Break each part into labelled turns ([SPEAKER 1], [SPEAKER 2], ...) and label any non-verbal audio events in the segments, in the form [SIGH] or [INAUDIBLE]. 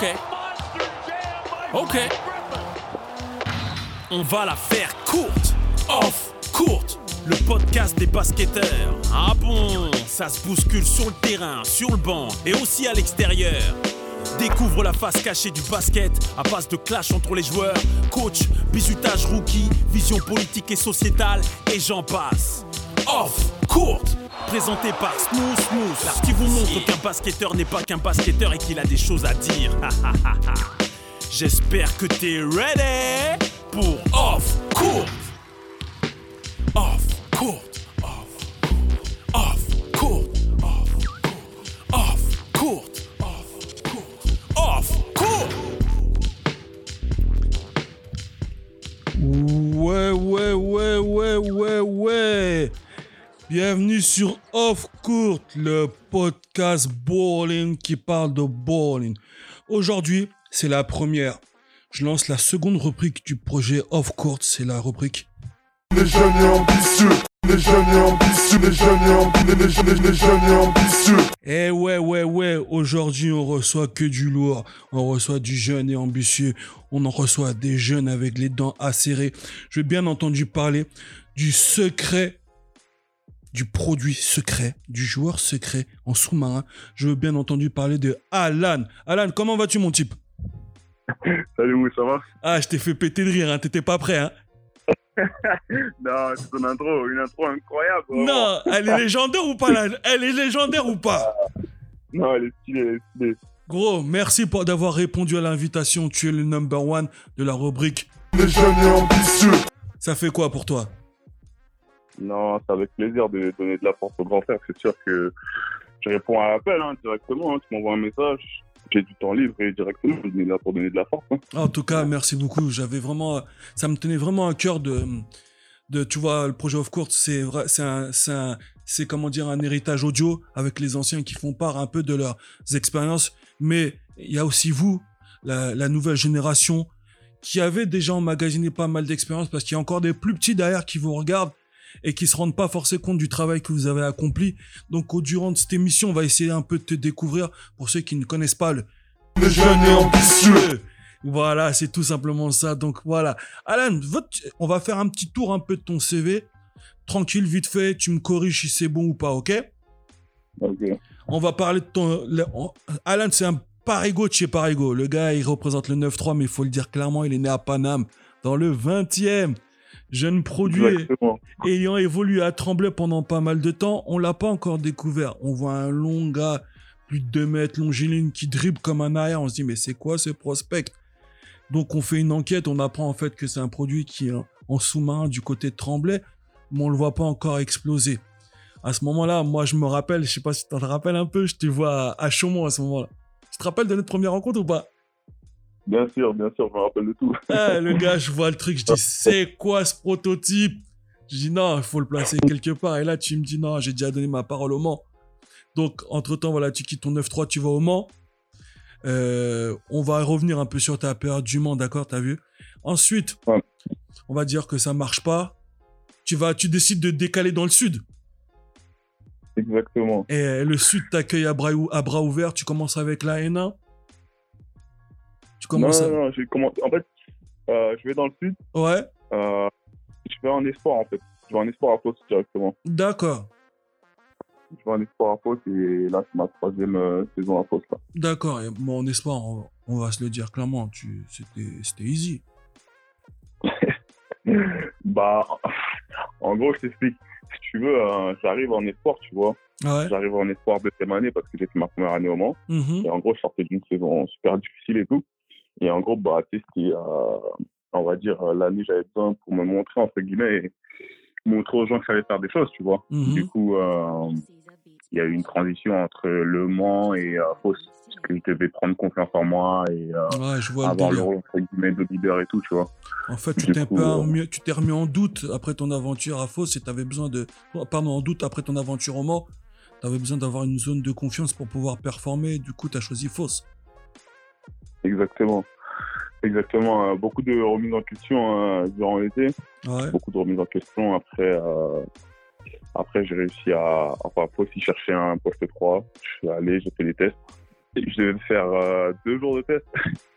[SPEAKER 1] Ok. On va la faire courte. Off courte. Le podcast des basketteurs. Ah bon, ça se bouscule sur le terrain, sur le banc et aussi à l'extérieur. Découvre la face cachée du basket à base de clash entre les joueurs, coach, bisutage rookie, vision politique et sociétale et j'en passe. Off courte présenté par Smooth Smooth, qui vous montre qu'un basketteur n'est pas qu'un basketteur et qu'il a des choses à dire. J'espère que t'es ready pour Off Court. Off Court. Off Off Court. Off Court. Off Court. Off Court.
[SPEAKER 2] Ouais, ouais, ouais, ouais, ouais, ouais. Bienvenue sur Off Court, le podcast bowling qui parle de bowling. Aujourd'hui, c'est la première. Je lance la seconde rubrique du projet Off Court, c'est la rubrique
[SPEAKER 3] Les jeunes et ambitieux, les jeunes et ambitieux, les jeunes et ambitieux, les jeunes, les jeunes et ambitieux.
[SPEAKER 2] Eh ouais, ouais, ouais, aujourd'hui on reçoit que du lourd, on reçoit du jeune et ambitieux, on en reçoit des jeunes avec les dents acérées. Je vais bien entendu parler du secret, du produit secret, du joueur secret en sous-marin. Je veux bien entendu parler de Alan. Alan, comment vas-tu mon type?
[SPEAKER 4] Salut, oui, ça va?
[SPEAKER 2] Ah, je t'ai fait péter de rire, hein, t'étais pas prêt, hein [LAUGHS]
[SPEAKER 4] Non, c'est ton intro, une intro incroyable. vraiment.
[SPEAKER 2] Non, elle est légendaire ou pas là Elle est légendaire ou pas?
[SPEAKER 4] Non, elle est stylée, elle est stylée.
[SPEAKER 2] Gros, merci pour d'avoir répondu à l'invitation. Tu es le number one de la rubrique.
[SPEAKER 3] Les jeunes et ambitieux.
[SPEAKER 2] Ça fait quoi pour toi?
[SPEAKER 4] Non, c'est avec plaisir de donner de la force au grand frère. C'est sûr que je réponds à l'appel hein, directement. hein. Tu m'envoies un message, j'ai du temps libre et directement, je suis là pour donner de la force. hein.
[SPEAKER 2] En tout cas, merci beaucoup. J'avais vraiment, ça me tenait vraiment à cœur de, de, tu vois, le projet of course, c'est c'est comment dire un héritage audio avec les anciens qui font part un peu de leurs expériences. Mais il y a aussi vous, la, la nouvelle génération, qui avez déjà emmagasiné pas mal d'expériences parce qu'il y a encore des plus petits derrière qui vous regardent et qui se rendent pas forcément compte du travail que vous avez accompli. Donc, au durant de cette émission, on va essayer un peu de te découvrir pour ceux qui ne connaissent pas le,
[SPEAKER 3] Les jeunes et ambitieux.
[SPEAKER 2] voilà, c'est tout simplement ça. Donc voilà. Alan, votre- on va faire un petit tour un peu de ton CV. Tranquille, vite fait, tu me corriges si c'est bon ou pas, ok?
[SPEAKER 4] Ok.
[SPEAKER 2] On va parler de ton... le- on- Alan, c'est un parigo de chez Parigo. Le gars, il représente le 9-3, mais il faut le dire clairement, il est né à Paname, dans le 20e. Jeune produit,
[SPEAKER 4] Exactement.
[SPEAKER 2] ayant évolué à Tremblay pendant pas mal de temps, on l'a pas encore découvert. On voit un long gars, plus de 2 mètres, longiligne, qui dribble comme un arrière. On se dit, mais c'est quoi ce prospect? Donc on fait une enquête, on apprend en fait que c'est un produit qui est en sous-marin du côté de Tremblay, mais on le voit pas encore exploser. À ce moment-là, moi je me rappelle, je sais pas si tu te rappelles un peu, je te vois à, à Chaumont à ce moment-là. Tu te rappelles de notre première rencontre ou pas?
[SPEAKER 4] Bien sûr, bien sûr, je me rappelle de tout.
[SPEAKER 2] ah, le gars, je vois le truc, je dis, [LAUGHS] c'est quoi ce prototype? Je dis, non, il faut le placer quelque part. Et là, tu me dis, non, j'ai déjà donné ma parole au Mans. Donc, entre-temps, voilà, tu quittes ton 9-3, tu vas au Mans. Euh, on va revenir un peu sur ta période du Mans, d'accord, t'as vu? Ensuite,
[SPEAKER 4] Ouais.
[SPEAKER 2] on va dire que ça marche pas. Tu vas, tu décides de décaler dans le sud.
[SPEAKER 4] Exactement.
[SPEAKER 2] Et le sud t'accueille à bras, à bras ouverts. Tu commences avec la N1. Tu
[SPEAKER 4] Non,
[SPEAKER 2] commences
[SPEAKER 4] non, non, j'ai commencé. En fait, euh, je vais dans le sud.
[SPEAKER 2] Ouais,
[SPEAKER 4] euh, je vais en espoir, en fait. Je vais en espoir à Fos directement.
[SPEAKER 2] d'accord.
[SPEAKER 4] Je vais en espoir à Fos et là, c'est ma troisième euh, saison à. Là.
[SPEAKER 2] D'accord, et bon, en espoir, on, on va se le dire clairement, tu, c'était, easy. [LAUGHS]
[SPEAKER 4] Bah, en gros, je t'explique. Si tu veux, euh, j'arrive en espoir, tu vois.
[SPEAKER 2] Ouais.
[SPEAKER 4] J'arrive en espoir deuxième année parce que j'ai fait ma première année au Mans.
[SPEAKER 2] mhm,
[SPEAKER 4] Et en gros, je sortais d'une saison super difficile et tout. Et en gros, bah, tu sais, c'était, euh, on va dire, euh, l'année, j'avais besoin pour me montrer, entre guillemets, et montrer aux gens que j'allais faire des choses, tu vois.
[SPEAKER 2] mhm.
[SPEAKER 4] Du coup, euh, il y a eu une transition entre Le Mans et euh, Fos. Parce que je devais prendre confiance en moi et euh,
[SPEAKER 2] Ouais, je vois le
[SPEAKER 4] avoir le rôle, entre guillemets, de leader et tout, tu vois.
[SPEAKER 2] En fait, tu t'es, un
[SPEAKER 4] coup,
[SPEAKER 2] peu
[SPEAKER 4] euh,
[SPEAKER 2] remis, tu t'es remis en doute après ton aventure à Fos et t'avais besoin de. oh, Pardon, en doute après ton aventure au Mans. T'avais besoin d'avoir une zone de confiance pour pouvoir performer. Du coup, t'as choisi Fos.
[SPEAKER 4] Exactement. Exactement. euh, beaucoup de remises en question euh, durant l'été.
[SPEAKER 2] Ouais.
[SPEAKER 4] beaucoup de remises en question. Après, euh, après j'ai réussi à, enfin, faut aussi chercher un poste 3. Je suis allé, j'ai fait les tests. je devais faire euh, deux jours de test.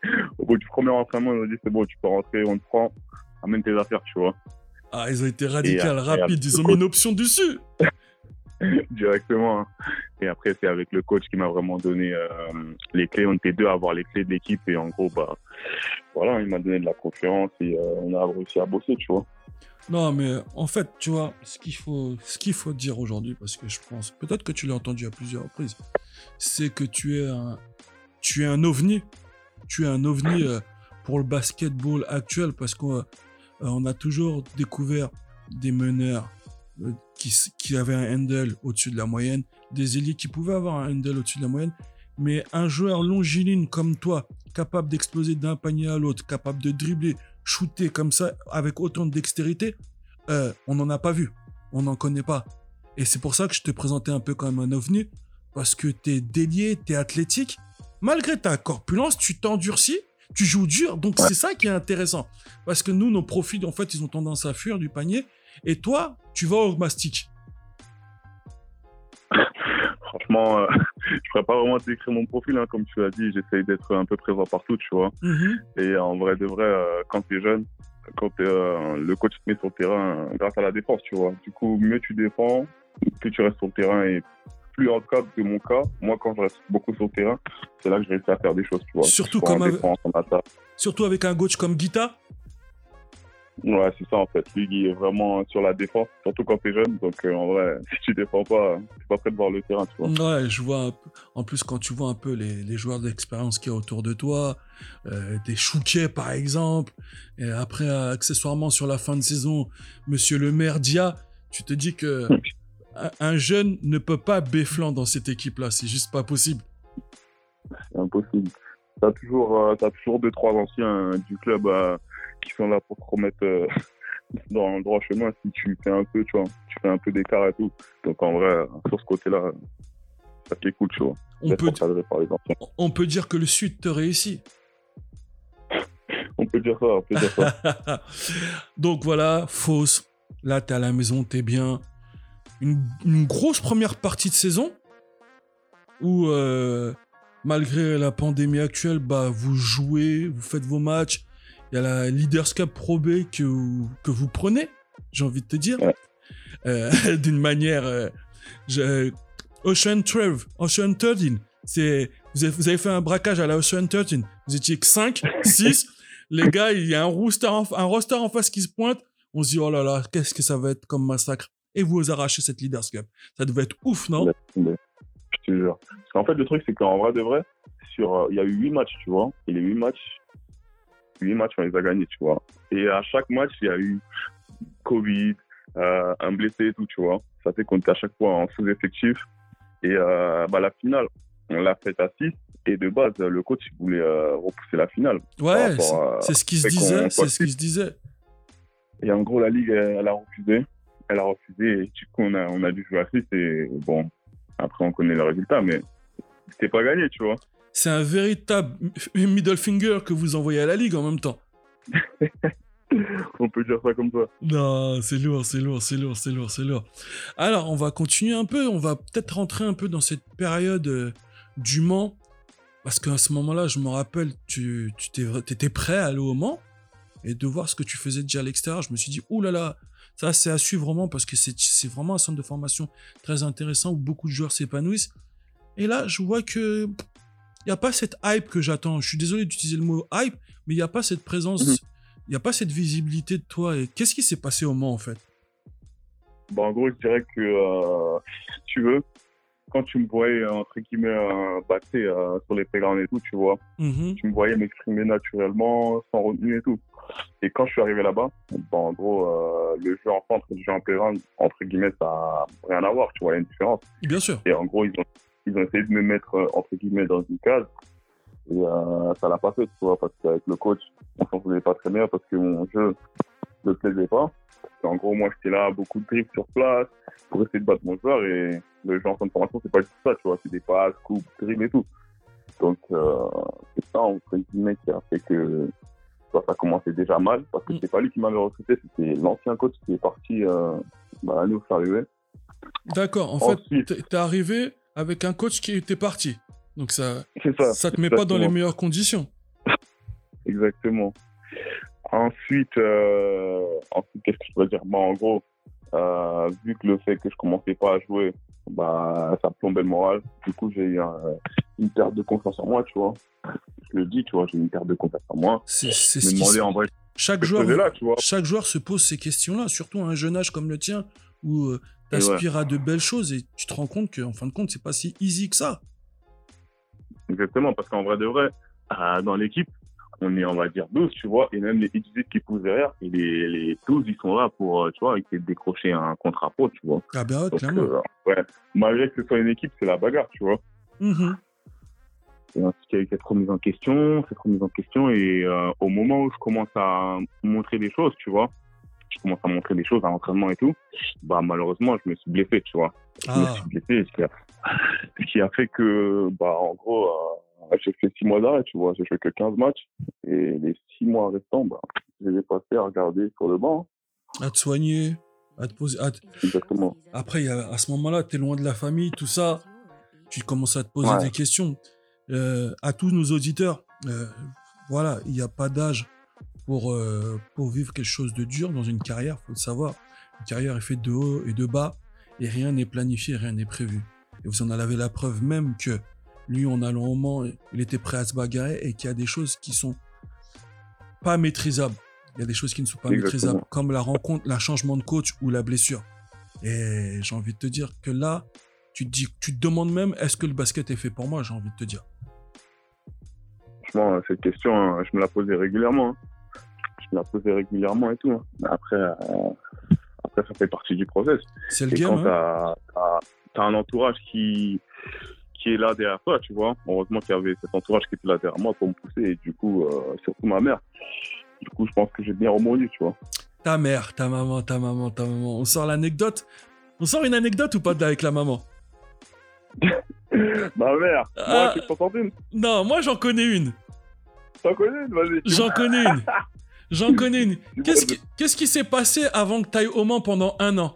[SPEAKER 4] [LAUGHS] Au bout du premier entraînement, ils m'ont dit c'est bon, tu peux rentrer, on te prend, amène tes affaires, tu vois.
[SPEAKER 2] Ah, ils ont été
[SPEAKER 4] après,
[SPEAKER 2] rapides. Ils ont mis une option dessus. [LAUGHS] [LAUGHS]
[SPEAKER 4] Directement. hein. Et après, c'est avec le coach qui m'a vraiment donné euh, les clés. On était deux à avoir les clés de l'équipe. Et en gros, bah, voilà, il m'a donné de la confiance et euh, on a réussi à bosser, tu vois.
[SPEAKER 2] Non, mais en fait, tu vois, ce qu'il faut, ce qu'il faut dire aujourd'hui, parce que je pense, peut-être que tu l'as entendu à plusieurs reprises, c'est que tu es un, tu es un ovni. Tu es un ovni euh, pour le basketball actuel, parce qu'on on a toujours découvert des meneurs euh, qui, avaient un handle au-dessus de la moyenne, des ailiers qui pouvaient avoir un handle au-dessus de la moyenne, mais un joueur longiligne comme toi, capable d'exploser d'un panier à l'autre, capable de dribbler, shooter comme ça, avec autant de dextérité, euh, on n'en a pas vu. On n'en connaît pas. Et c'est pour ça que je te présentais un peu comme un ovni, parce que t'es délié, t'es athlétique. Malgré ta corpulence, tu t'endurcis, tu joues dur. Donc c'est ça qui est intéressant. Parce que nous, nos profils, en fait, ils ont tendance à fuir du panier. Et toi, tu vas au mastic. [LAUGHS]
[SPEAKER 4] Franchement, euh, [LAUGHS] je pourrais pas vraiment décrire mon profil, hein, comme tu l'as dit. J'essaye d'être un peu présent partout, tu vois.
[SPEAKER 2] Mhm.
[SPEAKER 4] Et en vrai de vrai, euh, quand tu es jeune, quand euh, le coach te met sur le terrain grâce à la défense, tu vois. Du coup, mieux tu défends, plus tu restes sur le terrain et plus en cas de mon cas, moi quand je reste beaucoup sur le terrain, c'est là que je réussis à faire des choses, tu vois.
[SPEAKER 2] Comme avec-. Surtout avec un coach comme Guita.
[SPEAKER 4] Ouais, c'est ça en fait. Lui, il est vraiment sur la défense, surtout quand t'es jeune. Donc euh, en vrai, [LAUGHS] si tu défends pas, t'es pas prêt de voir le terrain, tu vois.
[SPEAKER 2] Ouais, je vois. En plus, quand tu vois un peu les, les joueurs d'expérience qu'il y a autour de toi, euh, des Chouquet par exemple, et après, accessoirement sur la fin de saison, Monsieur le maire Dia, tu te dis que [LAUGHS] un, un jeune ne peut pas béflant dans cette équipe-là. C'est juste pas possible.
[SPEAKER 4] C'est impossible. T'as toujours, euh, toujours deux, trois anciens euh, du club euh, qui sont là pour te remettre euh, [LAUGHS] dans le droit chemin si tu fais un peu, tu vois. Tu fais un peu d'écart et tout. Donc en vrai, euh, sur ce côté-là, euh, ça qui est cool, tu vois.
[SPEAKER 2] On peut, on dire que le Sud te réussit. [LAUGHS]
[SPEAKER 4] On peut dire ça, on peut dire ça. [LAUGHS]
[SPEAKER 2] Donc voilà, fausse. Là, t'es à la maison, t'es bien. Une, une grosse première partie de saison où, euh, malgré la pandémie actuelle, bah, vous jouez, vous faites vos matchs. Il y a la Leaders Cup Pro B que, vous- que vous prenez, j'ai envie de te dire.
[SPEAKER 4] Ouais.
[SPEAKER 2] Euh, [LAUGHS] D'une manière. euh, je- Ocean 12, Ocean 13. C'est, vous, avez, vous avez fait un braquage à la Ocean 13. Vous étiez que 5, 6. [LAUGHS] Les gars, il y a un roster, en, un roster en face qui se pointe. On se dit, oh là là, qu'est-ce que ça va être comme massacre. Et vous arrachez cette Leaders Cup. Ça devait être ouf, non?
[SPEAKER 4] Je te jure. Parce qu'en fait, le truc, c'est qu'en vrai de vrai, sur, euh, il y a eu huit matchs, tu vois. Et les huit matchs, huit matchs, on les a gagnés, tu vois. Et à chaque match, il y a eu Covid, euh, un blessé et tout, tu vois. Ça fait qu'on était à chaque fois en sous-effectif. Et euh, bah, la finale, on l'a faite à 6. Et de base, le coach il voulait euh, repousser la finale.
[SPEAKER 2] Ouais, c'est- ce qui se disait. C'est ce qui se disait.
[SPEAKER 4] Et en gros, la Ligue, elle, elle a refusé. Elle a refusé. Et du coup, on a, on a dû jouer à 6. Et bon, après, on connaît le résultat, mais c'était pas gagné, tu vois.
[SPEAKER 2] C'est un véritable middle finger que vous envoyez à la Ligue en même temps. [LAUGHS]
[SPEAKER 4] On peut dire ça comme ça.
[SPEAKER 2] Non, c'est lourd, c'est lourd, c'est lourd, c'est lourd, c'est lourd. Alors, on va continuer un peu, on va peut-être rentrer un peu dans cette période euh, du Mans, parce qu'à ce moment-là, je me rappelle, tu, tu t'étais prêt à aller au Mans, et de voir ce que tu faisais déjà à l'extérieur, je me suis dit, oh là là, ça c'est à suivre vraiment, parce que c'est c'est vraiment un centre de formation très intéressant, où beaucoup de joueurs s'épanouissent. Et là, je vois que il n'y a pas cette hype que j'attends. Je suis désolé d'utiliser le mot hype, mais il n'y a pas cette présence,
[SPEAKER 4] Mhm.
[SPEAKER 2] il n'y a pas cette visibilité de toi. Et qu'est-ce qui s'est passé au Mans en fait?
[SPEAKER 4] Bon, en gros, je dirais que, euh, si tu veux, quand tu me voyais, entre guillemets, euh, bah, euh, sur les playgrounds et tout, tu vois,
[SPEAKER 2] Mhm.
[SPEAKER 4] tu me voyais m'exprimer naturellement, sans retenue et tout. Et quand je suis arrivé là-bas, bon, en gros, euh, le jeu en centre et le jeu en playground, entre guillemets, ça n'a rien à voir, tu vois, il y a une différence.
[SPEAKER 2] Bien sûr.
[SPEAKER 4] Et en gros, ils ont, ils ont essayé de me mettre, euh, entre guillemets, dans une case. Et euh, ça l'a pas fait, tu vois, parce qu'avec le coach, on s'en faisait pas très bien parce que mon jeu ne plaisait pas. Parce qu'en gros, moi, j'étais là, beaucoup de dribbles sur place pour essayer de battre mon joueur. Et le jeu en fin de formation, c'est pas tout ça, tu vois. C'est des passes, coups, dribbles et tout. Donc, euh, c'est ça, entre guillemets, qui a fait que ça commençait déjà mal. Parce que
[SPEAKER 2] Mm.
[SPEAKER 4] c'est pas lui qui m'avait recruté, c'était l'ancien coach qui est parti euh, bah, l'année où je suis arrivé.
[SPEAKER 2] D'accord. En fait,
[SPEAKER 4] Ensuite,
[SPEAKER 2] t'es- t'es arrivé avec un coach qui était parti. Donc ça,
[SPEAKER 4] ça.
[SPEAKER 2] ça te met pas dans les meilleures conditions. [LAUGHS]
[SPEAKER 4] Exactement. Ensuite, euh, ensuite qu'est-ce que je pourrais dire? Bah, En gros, euh, vu que le fait que je commençais pas à jouer, bah, ça plombait le moral. Du coup, j'ai eu un- une perte de confiance en moi, tu vois. Je le dis, tu vois, j'ai une perte de confiance en moi.
[SPEAKER 2] C'est ce qui
[SPEAKER 4] en vrai
[SPEAKER 2] chaque joueur,
[SPEAKER 4] faisais là, tu vois.
[SPEAKER 2] chaque joueur se pose ces questions-là, surtout à un jeune âge comme le tien, où tu aspires à de belles choses et tu te rends compte qu'en fin de compte, c'est pas si easy que ça.
[SPEAKER 4] Exactement, parce qu'en vrai de vrai, euh, dans l'équipe, on est, on va dire, 12, tu vois, et même les X qui poussent derrière, et les, les 12, ils sont là pour, euh, tu vois, essayer de décrocher un contrat pro, tu vois.
[SPEAKER 2] Ah ben ouais,
[SPEAKER 4] Donc,
[SPEAKER 2] clairement.
[SPEAKER 4] euh, ouais, malgré que ce soit une équipe, c'est la bagarre, tu vois.
[SPEAKER 2] Mhm.
[SPEAKER 4] Et ensuite, il y a eu cette remise en question, cette remise en question, et euh, au moment où je commence à montrer des choses, tu vois, je commence à montrer des choses à l'entraînement et tout, bah malheureusement, je me suis blessé, tu vois. Je me
[SPEAKER 2] Ah,
[SPEAKER 4] suis blessé, ce qui a, [LAUGHS] ce qui a fait que, bah en gros, euh, j'ai fait six mois d'arrêt, tu vois, j'ai fait que 15 matchs, et les six mois restants, bah, je les ai passés à regarder sur le banc,
[SPEAKER 2] à te soigner, à te poser. à te-
[SPEAKER 4] exactement.
[SPEAKER 2] Après, à ce moment-là, tu es loin de la famille, tout ça. Tu commences à te poser
[SPEAKER 4] Ouais.
[SPEAKER 2] des questions. Euh, à tous nos auditeurs, euh, voilà, il n'y a pas d'âge pour, euh, pour vivre quelque chose de dur dans une carrière, faut le savoir. Une carrière est faite de haut et de bas, et rien n'est planifié, rien n'est prévu. Et vous en avez la preuve même que lui, en allant au Mans, il était prêt à se bagarrer et qu'il y a des choses qui sont pas maîtrisables. Il y a des choses qui ne sont pas
[SPEAKER 4] Exactement.
[SPEAKER 2] maîtrisables, comme la rencontre, le changement de coach ou la blessure. Et j'ai envie de te dire que là, tu te, dis, tu te demandes même est-ce que le basket est fait pour moi J'ai envie de te dire.
[SPEAKER 4] Franchement, cette question, hein, je me la posais régulièrement. La posais régulièrement et tout. hein. Après, euh, après, ça fait partie du process.
[SPEAKER 2] C'est le
[SPEAKER 4] Et
[SPEAKER 2] game.
[SPEAKER 4] quand
[SPEAKER 2] hein.
[SPEAKER 4] tu as, un entourage qui, qui est là derrière toi, tu vois. Heureusement qu'il y avait cet entourage qui était là derrière moi pour me pousser. Et du coup, euh, surtout ma mère. Du coup, je pense que j'ai bien rebondi, tu vois.
[SPEAKER 2] Ta mère, ta maman, ta maman, ta maman. On sort l'anecdote On sort une anecdote ou pas avec la maman? [LAUGHS]
[SPEAKER 4] Ma mère, moi, tu t'entends une?
[SPEAKER 2] Non, moi j'en connais une.
[SPEAKER 4] T'en connais une? Vas-y.
[SPEAKER 2] J'en connais une. [LAUGHS] J'en connais une. [LAUGHS]
[SPEAKER 4] Tu
[SPEAKER 2] Qu'est-ce qui s'est passé avant que tu ailles au Mans pendant un an?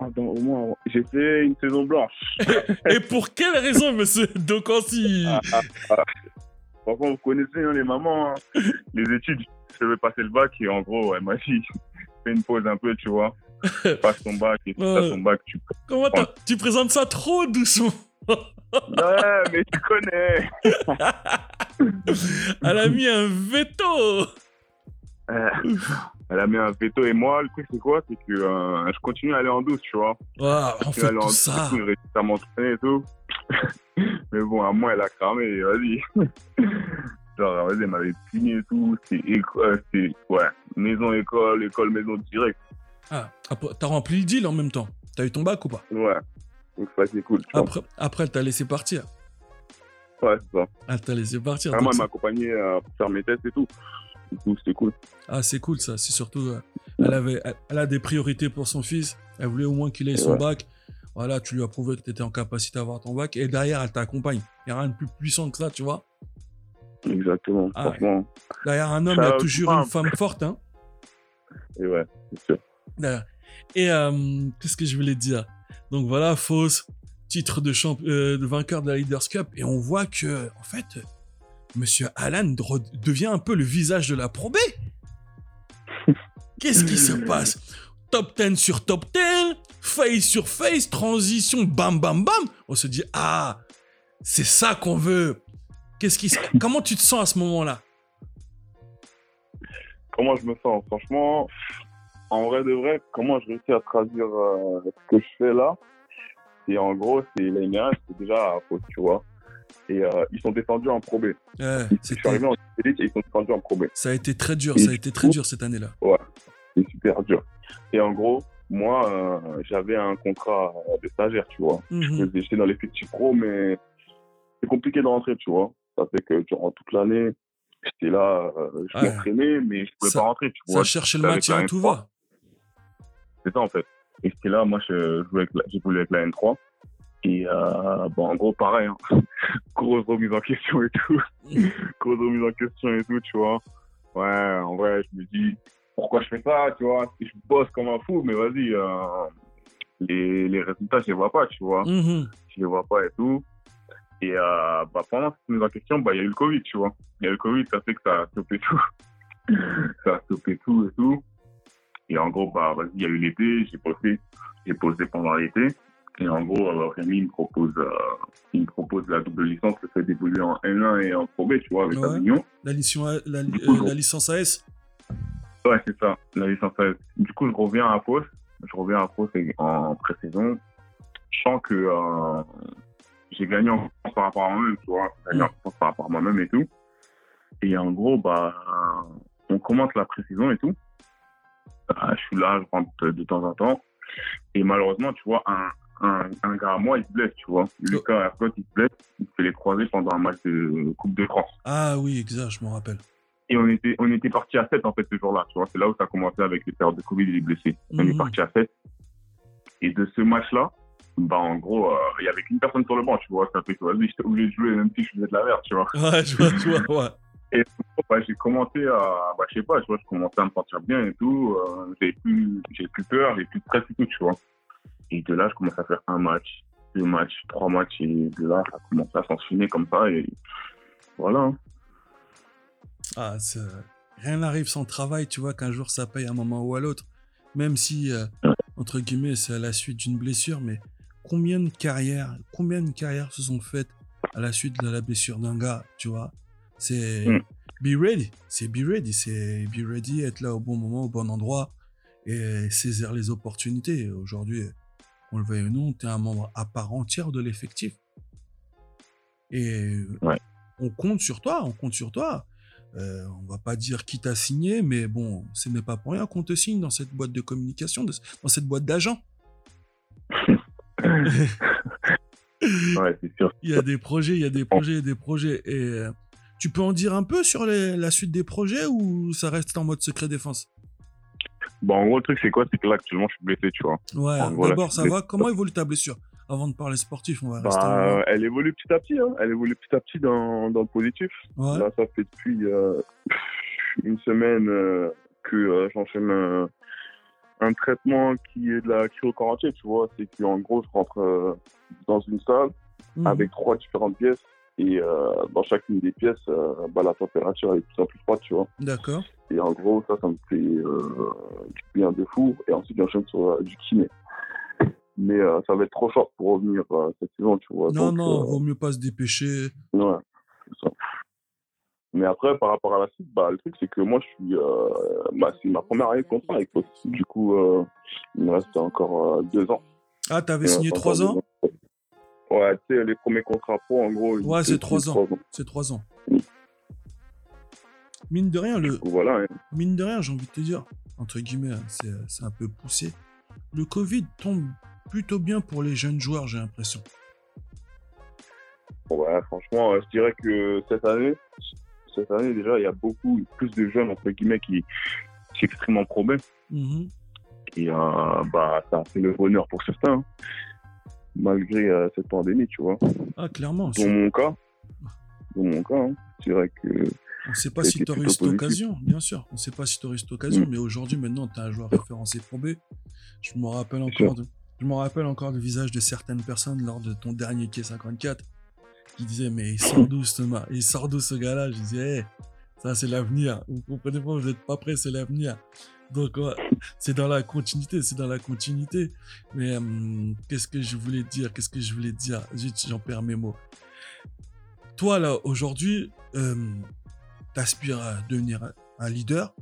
[SPEAKER 4] Attends, au moins, j'ai fait une saison blanche. [LAUGHS]
[SPEAKER 2] Et pour quelle raison, monsieur Dokansi?
[SPEAKER 4] Franchement, vous connaissez hein, les mamans, hein. [LAUGHS] les études. Je vais passer le bac et en gros, elle m'a dit, fais une pause un peu, tu vois. Passe ton bac et
[SPEAKER 2] Ouais.
[SPEAKER 4] t'as ton bac, tu
[SPEAKER 2] Comment tu présentes ça trop doucement?
[SPEAKER 4] Ouais, mais tu connais. [LAUGHS]
[SPEAKER 2] Elle a mis un veto
[SPEAKER 4] Euh, Elle a mis un veto et moi, le truc c'est quoi? C'est que euh, je continue à aller en douce, tu vois.
[SPEAKER 2] Ah, On fait
[SPEAKER 4] en
[SPEAKER 2] tout
[SPEAKER 4] douce et
[SPEAKER 2] ça
[SPEAKER 4] tout, je réussis à m'entraîner et tout. [LAUGHS] mais bon, à moi, elle a cramé, vas-y. [LAUGHS] Genre, vas-y, elle m'avait puni et tout. C'est euh, ouais, maison, école, école, maison direct.
[SPEAKER 2] Ah, t'as rempli le deal en même temps. T'as eu ton bac ou pas?
[SPEAKER 4] Ouais. Donc ça, c'est cool.
[SPEAKER 2] après, après, elle t'a laissé partir.
[SPEAKER 4] Ouais, c'est ça.
[SPEAKER 2] Elle t'a laissé partir.
[SPEAKER 4] Vraiment,
[SPEAKER 2] donc
[SPEAKER 4] elle m'a accompagné euh, pour faire mes tests et tout. Du coup, c'était cool.
[SPEAKER 2] Ah, c'est cool ça. C'est surtout. euh, elle, avait, elle, elle a des priorités pour son fils. Elle voulait au moins qu'il ait son
[SPEAKER 4] Ouais.
[SPEAKER 2] bac. Voilà, tu lui as prouvé que tu étais en capacité d'avoir ton bac. Et derrière, elle t'accompagne. Il n'y a rien de plus puissant que ça, tu vois.
[SPEAKER 4] Exactement.
[SPEAKER 2] Ah,
[SPEAKER 4] Franchement.
[SPEAKER 2] Derrière un homme, il y a toujours une femme forte. Hein.
[SPEAKER 4] Et ouais, c'est sûr.
[SPEAKER 2] Et euh, qu'est-ce que je voulais dire? Donc voilà, fausse, titre de, euh, de vainqueur de la Leaders Cup. Et on voit que, en fait, Monsieur Alan devient un peu le visage de la Pro B. Qu'est-ce qui se passe? Top 10 sur top 10, face sur face, transition, bam bam bam. On se dit, ah, c'est ça qu'on veut. Qu'est-ce qui se... Comment tu te sens à ce moment-là?
[SPEAKER 4] Comment je me sens? Franchement, en vrai de vrai, comment je réussis à traduire euh, ce que je fais là Et en gros, c'est l'année dernière, c'était déjà à faute, tu vois. Et euh, ils sont descendus en Pro B.
[SPEAKER 2] Ouais,
[SPEAKER 4] Je suis arrivé en élite et ils sont descendus en Pro B.
[SPEAKER 2] Ça a été très dur, ça a été très dur cette année-là.
[SPEAKER 4] C'est super dur. Et en gros, moi, euh, j'avais un contrat de stagiaire, tu vois.
[SPEAKER 2] Mhm.
[SPEAKER 4] J'étais dans l'effectif pro, mais c'est compliqué de rentrer, tu vois. Ça fait que durant toute l'année, j'étais là, euh, je
[SPEAKER 2] Ouais.
[SPEAKER 4] m'entraînais, mais je pouvais
[SPEAKER 2] Ça-
[SPEAKER 4] pas rentrer, tu
[SPEAKER 2] Ça
[SPEAKER 4] vois.
[SPEAKER 2] cherchait le maintien à tout
[SPEAKER 4] N3.
[SPEAKER 2] va.
[SPEAKER 4] C'est ça, en fait. Et c'était là, moi, je jouais avec la, j'ai voulu avec la N3. Et euh, bon, en gros, pareil, hein. [LAUGHS] grosse remise en question et tout. [LAUGHS] grosse remise en question et tout, tu vois. Ouais, en vrai, je me dis, pourquoi je fais ça, tu vois? Je bosse comme un fou, mais vas-y, euh, les, les résultats, je les vois pas, tu vois.
[SPEAKER 2] Mhm.
[SPEAKER 4] Je les vois pas et tout. Et euh, bah, pendant cette mise en question, bah, il y a eu le Covid, tu vois. Il y a eu le Covid, ça fait que ça a stoppé tout. [LAUGHS] ça a stoppé tout et tout. Et en gros, bah, vas-y, il y a eu l'été, j'ai posé, j'ai posé pendant l'été. Et en gros, euh, Rémi me propose, euh, il me propose la double licence, le fait d'évoluer en N1 et en Pro B, tu vois, avec
[SPEAKER 2] Ouais.
[SPEAKER 4] Avignon.
[SPEAKER 2] La, la,
[SPEAKER 4] coup,
[SPEAKER 2] euh,
[SPEAKER 4] je-
[SPEAKER 2] la licence AS.
[SPEAKER 4] Ouais, c'est ça, la licence AS. Du coup, je reviens à Pau. Je reviens à c'est en pré-saison. Je sens que euh, j'ai gagné en confiance par rapport à moi-même, tu vois. J'ai gagné en confiance par rapport à moi-même et tout. Et en gros, bah, euh, on commence la pré-saison et tout. Euh, je suis là, je rentre de temps en temps. Et malheureusement, tu vois, un, un, un gars à moi, il se blesse, tu vois. Lucas il se blesse. Il se fait les croiser pendant un match de Coupe de France.
[SPEAKER 2] Ah oui, exact, je m'en rappelle.
[SPEAKER 4] Et on était, on était parti à 7 en fait ce jour-là, tu vois. C'est là où ça a commencé avec les périodes de Covid et les blessés. On est
[SPEAKER 2] Mhm.
[SPEAKER 4] parti à 7. Et de ce match-là, bah en gros, euh, il y avait qu'une personne sur le banc, tu vois. Ça fait que vas-y, j'étais obligé de jouer même si je faisais de la merde, tu vois.
[SPEAKER 2] Ouais, je vois, je vois, ouais.
[SPEAKER 4] Et bah, j'ai commencé à, bah je sais pas, tu vois, je commençais à me sentir bien et tout. Euh, j'ai plus, j'ai plus peur, j'ai plus de stress et tout, tu vois. Et de là, je commence à faire un match, deux matchs, trois matchs et de là, ça a commencé à s'enchaîner comme ça et voilà. hein.
[SPEAKER 2] Ah, rien n'arrive sans travail, tu vois, qu'un jour ça paye à un moment ou à l'autre. Même si, euh, entre guillemets, c'est à la suite d'une blessure, mais combien de carrières, combien de carrières se sont faites à la suite de la blessure d'un gars, tu vois? C'est
[SPEAKER 4] Mm.
[SPEAKER 2] be ready, c'est be ready, c'est be ready, être là au bon moment, au bon endroit et saisir les opportunités. Aujourd'hui, on le veuille ou non, tu es un membre à part entière de l'effectif. Et
[SPEAKER 4] Ouais.
[SPEAKER 2] on compte sur toi, on compte sur toi. Euh, on va pas dire qui t'a signé, mais bon, ce n'est pas pour rien qu'on te signe dans cette boîte de communication, dans cette boîte d'agents. [LAUGHS]
[SPEAKER 4] Ouais. [LAUGHS]
[SPEAKER 2] Il y a des projets, il y a des projets, il y a des projets. Et euh, tu peux en dire un peu sur les- la suite des projets ou ça reste en mode secret défense?
[SPEAKER 4] Bon, en gros, le truc, c'est quoi? C'est que là, actuellement, je suis blessé, tu vois.
[SPEAKER 2] Ouais, d'abord, ça va? Comment évolue ta blessure? Avant de parler sportif, on va rester.
[SPEAKER 4] Bah,
[SPEAKER 2] en-
[SPEAKER 4] euh, elle évolue petit à petit, hein. Elle évolue petit à petit dans, dans le positif.
[SPEAKER 2] Ouais.
[SPEAKER 4] Là, ça fait depuis euh, une semaine euh, que euh, j'enchaîne un, un traitement qui est de la chirocoractie, tu vois. C'est qu'en gros, je rentre dans une salle
[SPEAKER 2] Mhm.
[SPEAKER 4] avec trois différentes pièces. Et euh, dans chacune des pièces, euh, bah, la température est de plus en plus froide, tu vois.
[SPEAKER 2] D'accord.
[SPEAKER 4] Et en gros, ça, ça me fait euh, du bien de fou. Et ensuite, j'enchaîne sur euh, du kiné. Mais ça va être trop short pour revenir cette saison, tu vois.
[SPEAKER 2] Non,
[SPEAKER 4] Donc,
[SPEAKER 2] non, vaut mieux pas se dépêcher.
[SPEAKER 4] Ouais, ça. Mais après, par rapport à la suite, bah, le truc, c'est que moi, je suis. Bah, c'est ma première année de contrat avec. Du coup, il me reste encore deux ans.
[SPEAKER 2] Ah, t'avais signé trois ans
[SPEAKER 4] Ouais, tu sais, les premiers contrats pro, en gros.
[SPEAKER 2] Ouais, c'est trois ans. C'est trois ans. Mine de rien, le,
[SPEAKER 4] voilà. hein.
[SPEAKER 2] mine de rien, j'ai envie de te dire, entre guillemets, hein, c'est, c'est un peu poussé. Le Covid tombe plutôt bien pour les jeunes joueurs, j'ai l'impression.
[SPEAKER 4] Franchement, euh, je dirais que cette année, cette année, déjà, il y a beaucoup plus de jeunes, entre guillemets, qui qui s'expriment en pro B. Et euh, bah, ça a fait le bonheur pour certains, hein, malgré euh, cette pandémie, tu vois.
[SPEAKER 2] Ah, clairement.
[SPEAKER 4] Dans mon cas, dans mon cas, hein, je dirais que
[SPEAKER 2] On ne sait pas si tu aurais eu cette occasion, bien sûr. On ne sait pas si tu aurais eu cette occasion,
[SPEAKER 4] Mm.
[SPEAKER 2] mais aujourd'hui, maintenant, tu es un joueur référencé Pro B. Je me rappelle
[SPEAKER 4] C'est
[SPEAKER 2] encore, de, je me rappelle encore le visage de certaines personnes lors de ton dernier quai 54 qui disaient Mais il sort d'où ce, ma- il sort d'où ce gars-là? Je disais Hey, ça, c'est l'avenir. Vous comprenez pas, vous n'êtes pas prêts, c'est l'avenir. Donc, ouais, c'est dans la continuité, c'est dans la continuité. Mais hum, qu'est-ce que je voulais dire Qu'est-ce que je voulais dire? J'en perds mes mots. Toi, là, aujourd'hui, tu aspires à devenir un- leader,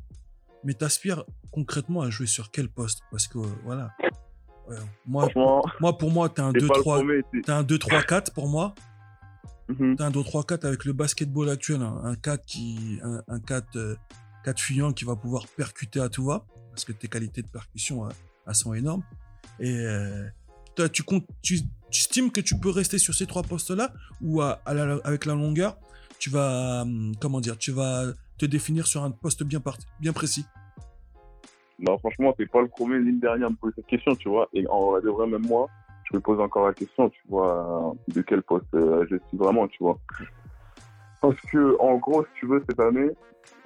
[SPEAKER 2] mais tu aspires concrètement à jouer sur quel poste? Parce que, euh, voilà. Ouais, moi, moi, pour moi, tu un
[SPEAKER 4] c'est pas le
[SPEAKER 2] 2-3
[SPEAKER 4] premier. c'est-
[SPEAKER 2] T'as un 2-3-4 pour moi.
[SPEAKER 4] Mhm.
[SPEAKER 2] T'as un 2-3-4 avec le basketball actuel. hein. Un 4 qui, un, un 4, 4 fuyant qui va pouvoir percuter à tout va. Parce que tes qualités de percussion, euh, elles sont énormes. Et euh, toi, tu, comptes, tu, estimes que tu peux rester sur ces trois postes-là ou à, la- avec la longueur, tu vas, hum, comment dire, tu vas te définir sur un poste bien, par- bien précis?
[SPEAKER 4] Non, franchement, t'es pas le premier ni le dernier à me poser cette question, tu vois. Et en vrai, même moi, je me pose encore la question, tu vois, de quel poste euh, je suis vraiment, tu vois. Parce que, en gros, si tu veux, cette année,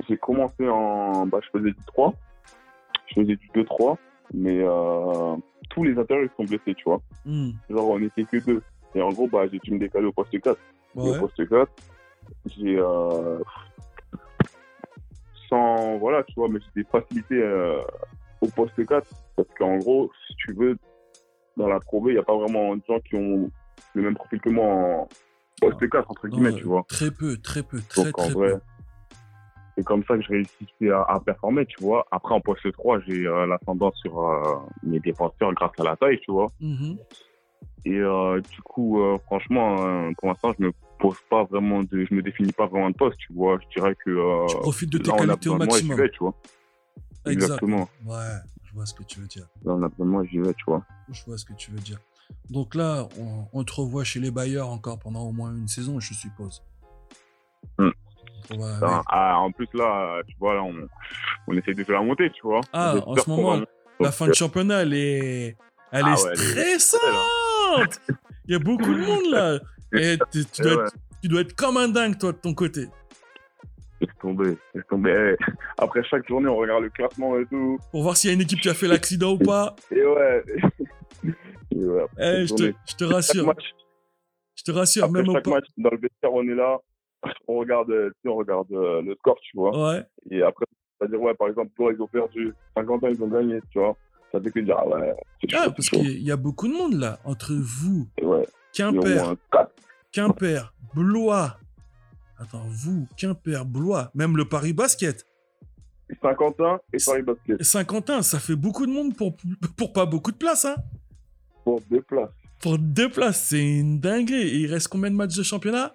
[SPEAKER 4] j'ai commencé en. Bah, je faisais du 3. Je faisais du 2-3. Mais euh, tous les intérieurs ils sont blessés, tu vois.
[SPEAKER 2] Hmm.
[SPEAKER 4] Genre, on n'était que deux. Et en gros, bah, j'ai dû me décaler au poste 4. Et
[SPEAKER 2] Ouais.
[SPEAKER 4] Au poste 4, j'ai. Euh, sans. Voilà, tu vois, mais j'ai des facilités euh, au poste 4. Parce qu'en gros, si tu veux, dans la Pro il n'y a pas vraiment de gens qui ont le même profil que moi en poste 4, entre guillemets, tu vois.
[SPEAKER 2] Très peu, très peu, très
[SPEAKER 4] Donc en
[SPEAKER 2] très
[SPEAKER 4] vrai,
[SPEAKER 2] peu.
[SPEAKER 4] c'est comme ça que je réussis à, à performer, tu vois. Après, en poste 3, j'ai euh, l'ascendant sur euh, mes défenseurs grâce à la taille, tu vois.
[SPEAKER 2] Mhm.
[SPEAKER 4] Et euh, du coup, euh, franchement, pour l'instant, je me pose pas vraiment de, je me définis pas vraiment de poste, tu vois. Je dirais que
[SPEAKER 2] Tu profites de tes
[SPEAKER 4] là,
[SPEAKER 2] qualités au
[SPEAKER 4] de moi,
[SPEAKER 2] maximum.
[SPEAKER 4] vais, tu vois.
[SPEAKER 2] Exact.
[SPEAKER 4] Exactement.
[SPEAKER 2] Ouais, je vois ce que tu veux dire.
[SPEAKER 4] Là, on a besoin de moi, j'y vais, tu vois.
[SPEAKER 2] Je vois ce que tu veux dire. Donc là, on, on te revoit chez les bailleurs encore pendant au moins une saison, je suppose.
[SPEAKER 4] Hmm.
[SPEAKER 2] Va-
[SPEAKER 4] Ah,
[SPEAKER 2] ouais.
[SPEAKER 4] ah, en plus, là, tu vois, là, on, on essaie de faire la montée, tu vois.
[SPEAKER 2] Ah, en ce moment. La fin de championnat, elle est, elle
[SPEAKER 4] Ah
[SPEAKER 2] est
[SPEAKER 4] ouais, elle est-
[SPEAKER 2] stressante. [LAUGHS] Il y a beaucoup de monde là. Et tu, tu
[SPEAKER 4] Eh
[SPEAKER 2] dois
[SPEAKER 4] ouais.
[SPEAKER 2] être, tu dois être comme un dingue, toi, de ton côté.
[SPEAKER 4] Laisse tomber, laisse tomber. Eh, Après chaque journée, on regarde le classement et tout.
[SPEAKER 2] Pour voir s'il y a une équipe qui a fait l'accident ou pas.
[SPEAKER 4] Et ouais. Après
[SPEAKER 2] Eh, je, te, je te rassure.
[SPEAKER 4] match,
[SPEAKER 2] Je te rassure,
[SPEAKER 4] après
[SPEAKER 2] même au
[SPEAKER 4] chaque
[SPEAKER 2] pas.
[SPEAKER 4] match, dans le vestiaire, on est là. [LAUGHS] On regarde, euh, on regarde euh, le score, tu vois.
[SPEAKER 2] Ouais.
[SPEAKER 4] Et après, c'est-à-dire, ouais, par exemple, toi, ils ont perdu. 50 ans, ils ont gagné, tu vois. Ça fait que dire, ah ouais, chaud,
[SPEAKER 2] Ah, parce qu'il y a beaucoup de monde là. Entre vous,
[SPEAKER 4] ouais,
[SPEAKER 2] Quimper,
[SPEAKER 4] moins 4.
[SPEAKER 2] Quimper, Blois. Attends, vous, Quimper, Blois, même le Paris Basket.
[SPEAKER 4] Saint-Quentin et Paris Basket.
[SPEAKER 2] Et Saint-Quentin, ça fait beaucoup de monde pour, pour pas beaucoup de place, hein.
[SPEAKER 4] Pour deux places.
[SPEAKER 2] Pour deux places, c'est une dinguerie. Et il reste combien de matchs de championnat?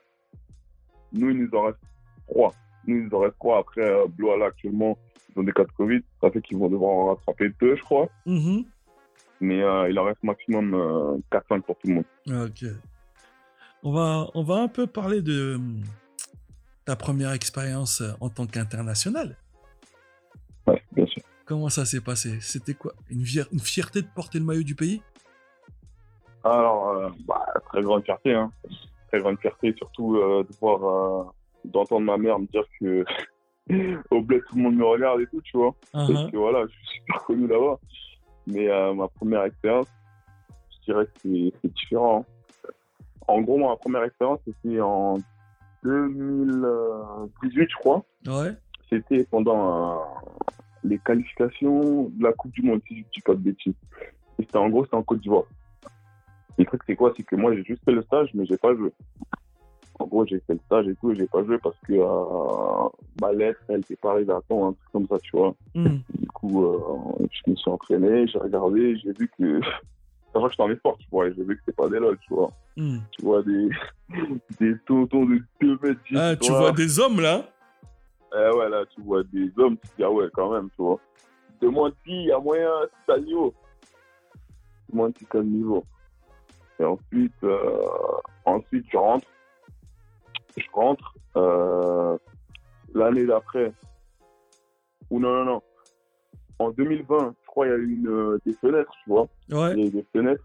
[SPEAKER 4] Nous, il nous en reste 3. Nous, il nous en reste 3. Après, euh, Blois, là, actuellement, ils ont des cas de Covid. Ça fait qu'ils vont devoir en rattraper deux, je crois.
[SPEAKER 2] Mhm.
[SPEAKER 4] Mais euh, il en reste maximum euh, 4-5 pour tout le monde.
[SPEAKER 2] Ok. On va, on va un peu parler de hum, ta première expérience euh, en tant qu'international.
[SPEAKER 4] Ouais, bien sûr.
[SPEAKER 2] Comment ça s'est passé? C'était quoi? Une fierté de porter le maillot du pays?
[SPEAKER 4] Alors, euh, bah, très grande fierté, hein. Très grande fierté, surtout euh, de voir, euh, d'entendre ma mère me dire que [LAUGHS] au bled, tout le monde me regarde et tout, tu vois.
[SPEAKER 2] Uh-huh.
[SPEAKER 4] Parce que voilà, je suis super connu là-bas. Mais ma première expérience, je dirais que c'est différent. hein. En gros, ma première expérience, c'était en 2018, je crois.
[SPEAKER 2] Ouais.
[SPEAKER 4] C'était pendant les qualifications de la Coupe du Monde, si je ne dis pas de bêtises. Et c'était en gros, c'était en Côte d'Ivoire. Le truc, c'est quoi? C'est que moi, j'ai juste fait le stage, mais j'ai pas joué. En gros, j'ai fait le stage et tout, et j'ai pas joué parce que euh, ma lettre, elle n'était pas arrivée à temps, un truc comme ça, tu vois.
[SPEAKER 2] Mhm.
[SPEAKER 4] Du coup, euh, je me suis entraîné, j'ai regardé, j'ai vu que. [LAUGHS] Sachant que j'étais en sport, tu vois, et j'ai vu que c'était pas des lol, tu vois.
[SPEAKER 2] Mhm.
[SPEAKER 4] Tu vois, des, [LAUGHS] des tontons de 2 mètres 10.
[SPEAKER 2] Ah, tu vois des hommes là?
[SPEAKER 4] Eh ouais, là, tu vois des hommes, tu te dis, ah ouais, quand même, tu vois. Demande si il y a moyen, si t'as niveau. Demande si t'as niveau. Et ensuite, euh, ensuite, je rentre. Je rentre. Euh, L'année d'après. Ou non, non, non. En 2020, je crois, il y a eu une, euh, des fenêtres, tu vois.
[SPEAKER 2] Ouais.
[SPEAKER 4] Il y a eu des fenêtres.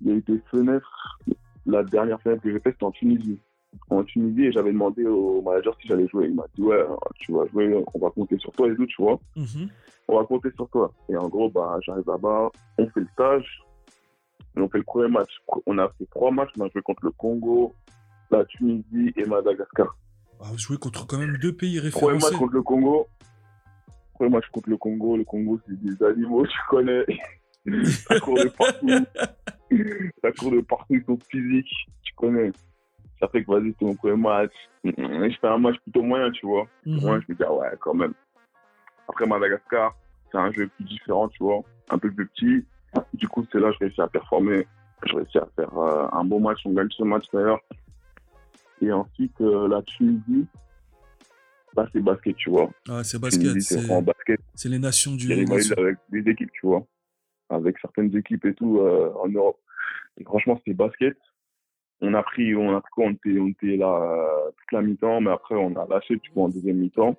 [SPEAKER 4] Il y a eu des fenêtres. La dernière fenêtre que j'ai faite, c'était en Tunisie. En Tunisie, et j'avais demandé au manager si j'allais jouer. Il m'a dit, ouais, tu vas jouer, on va compter sur toi et tout, tu vois.
[SPEAKER 2] Mhm.
[SPEAKER 4] On va compter sur toi. Et en gros, bah, j'arrive là-bas, on fait le stage, et on fait le premier match. On a fait trois matchs, on a joué contre le Congo, la Tunisie et Madagascar.
[SPEAKER 2] Ah, vous jouez contre quand même deux pays
[SPEAKER 4] Premier match
[SPEAKER 2] référencés.
[SPEAKER 4] contre le Congo. Premier match contre le Congo. Le Congo, c'est des animaux, [LAUGHS] tu connais. ça court de partout. ça court de partout, ils sont physiques, tu connais. Ça fait que vas-y, c'est mon premier match. Je fais un match plutôt moyen, tu vois.
[SPEAKER 2] Mhm.
[SPEAKER 4] Moi, je me dis, ah ouais, quand même. Après Madagascar, c'est un jeu plus différent, tu vois. Un peu plus petit. Du coup, c'est là que je réussis à performer. Je réussis à faire euh, un bon match. On gagne ce match d'ailleurs. Et ensuite, euh, la Tunisie, là, c'est basket, tu vois.
[SPEAKER 2] Ah, c'est basket,
[SPEAKER 4] c'est
[SPEAKER 2] les nations du.
[SPEAKER 4] Rivalisé avec des équipes, tu vois. Avec certaines équipes et tout euh, en Europe. Et franchement, c'était basket. On a pris, on a pris quoi On était, on était là euh, toute la mi-temps, mais après, on a lâché, tu vois, en deuxième mi-temps.